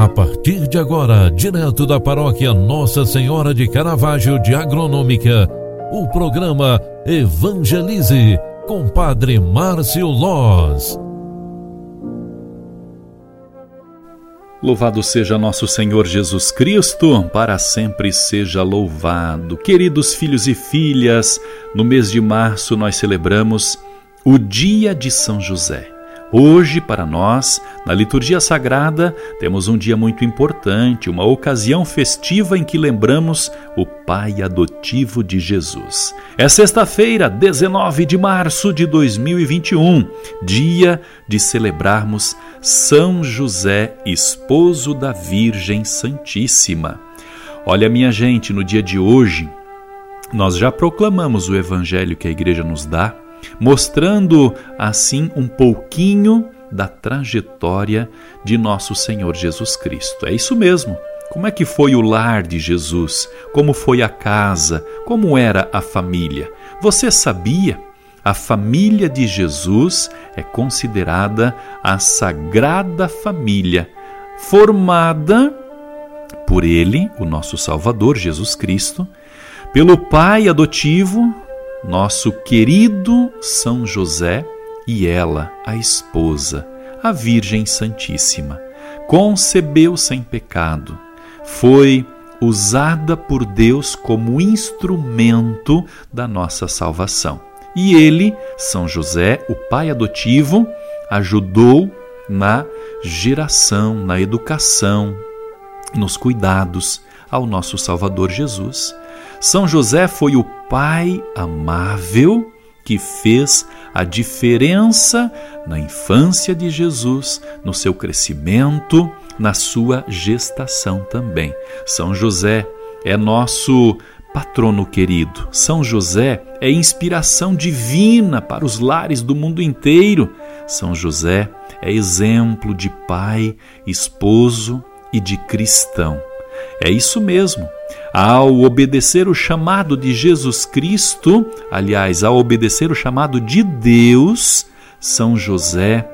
A partir de agora, direto da paróquia Nossa Senhora de Caravaggio de Agronômica, o programa Evangelize com Padre Márcio Loz. Louvado seja nosso Senhor Jesus Cristo, para sempre seja louvado. Queridos filhos e filhas, no mês de março nós celebramos o Dia de São José. Hoje, para nós, na liturgia sagrada, temos um dia muito importante, uma ocasião festiva em que lembramos o pai adotivo de Jesus. É sexta-feira, 19 de março de 2021, dia de celebrarmos São José, esposo da Virgem Santíssima. Olha, minha gente, no dia de hoje, nós já proclamamos o evangelho que a igreja nos dá mostrando assim um pouquinho da trajetória de nosso Senhor Jesus Cristo. É isso mesmo. Como é que foi o lar de Jesus? Como foi a casa? Como era a família? Você sabia? A família de Jesus é considerada a Sagrada Família, formada por Ele, o nosso Salvador Jesus Cristo, pelo Pai adotivo, nosso querido São José e ela, a esposa, a Virgem Santíssima. Concebeu sem pecado, foi usada por Deus como instrumento da nossa salvação. E ele, São José, o pai adotivo, ajudou na geração, na educação, nos cuidados ao nosso Salvador Jesus. São José foi o pai amável que fez a diferença na infância de Jesus, no seu crescimento, na sua gestação também. São José é nosso patrono querido. São José é inspiração divina para os lares do mundo inteiro. São José é exemplo de pai, esposo e de cristão. É isso mesmo. Ao obedecer o chamado de Jesus Cristo, aliás, ao obedecer o chamado de Deus, São José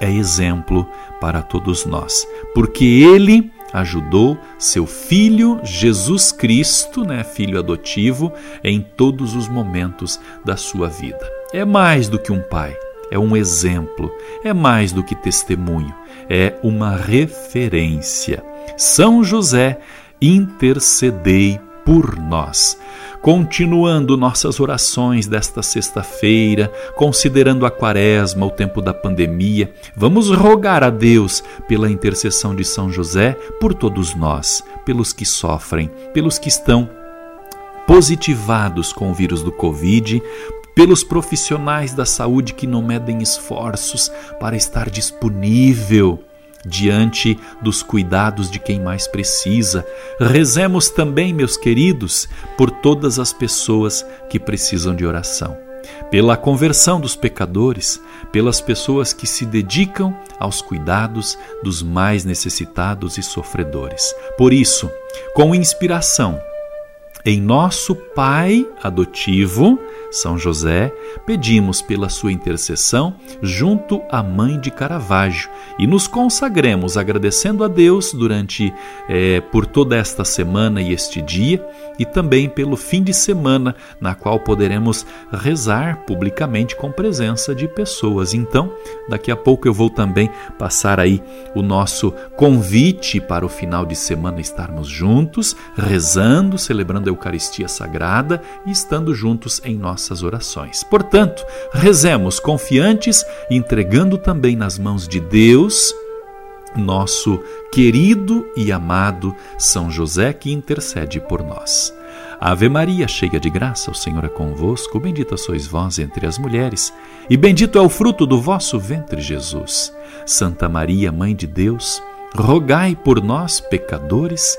é exemplo para todos nós, porque ele ajudou seu filho Jesus Cristo, né, filho adotivo, em todos os momentos da sua vida. É mais do que um pai, é um exemplo, é mais do que testemunho, é uma referência. São José, intercedei por nós. Continuando nossas orações desta sexta-feira, considerando a quaresma, o tempo da pandemia, vamos rogar a Deus pela intercessão de São José por todos nós, pelos que sofrem, pelos que estão positivados com o vírus do Covid, pelos profissionais da saúde que não medem esforços para estar disponível diante dos cuidados de quem mais precisa. Rezemos também, meus queridos, por todas as pessoas que precisam de oração. Pela conversão dos pecadores, pelas pessoas que se dedicam aos cuidados dos mais necessitados e sofredores. Por isso, com inspiração em nosso Pai adotivo, São José, pedimos pela sua intercessão junto à Mãe de Caravaggio e nos consagremos agradecendo a Deus durante é, por toda esta semana e este dia e também pelo fim de semana na qual poderemos rezar publicamente com presença de pessoas. Então, daqui a pouco eu vou também passar aí o nosso convite para o final de semana estarmos juntos, rezando, celebrando Eucaristia Sagrada e estando juntos em nossas orações. Portanto, rezemos confiantes, entregando também nas mãos de Deus nosso querido e amado São José que intercede por nós. Ave Maria, cheia de graça, o Senhor é convosco, bendita sois vós entre as mulheres, e bendito é o fruto do vosso ventre, Jesus. Santa Maria, Mãe de Deus, rogai por nós, pecadores,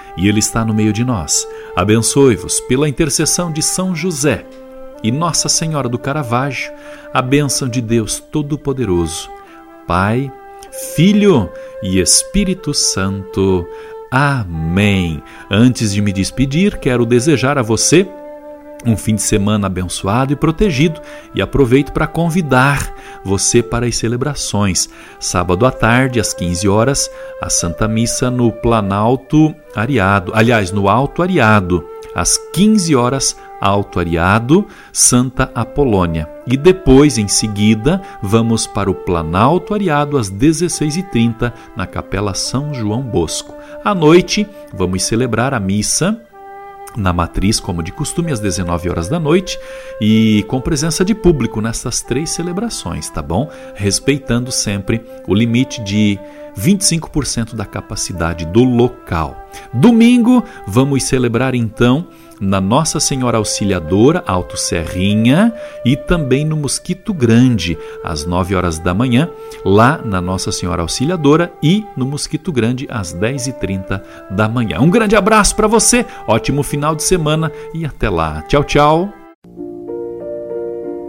e Ele está no meio de nós. Abençoe-vos pela intercessão de São José e Nossa Senhora do Caravaggio, a bênção de Deus Todo-Poderoso, Pai, Filho e Espírito Santo. Amém. Antes de me despedir, quero desejar a você um fim de semana abençoado e protegido e aproveito para convidar você para as celebrações. Sábado à tarde, às 15 horas, a Santa Missa no Planalto Ariado, aliás, no Alto Ariado, às 15 horas, Alto Ariado, Santa Apolônia. E depois, em seguida, vamos para o Planalto Ariado às 16h30, na Capela São João Bosco. À noite, vamos celebrar a missa na matriz, como de costume, às 19 horas da noite, e com presença de público nessas três celebrações, tá bom? Respeitando sempre o limite de 25% da capacidade do local. Domingo, vamos celebrar então na Nossa Senhora Auxiliadora, Alto Serrinha, e também no Mosquito Grande, às 9 horas da manhã, lá na Nossa Senhora Auxiliadora e no Mosquito Grande, às 10h30 da manhã. Um grande abraço para você, ótimo final de semana e até lá. Tchau, tchau.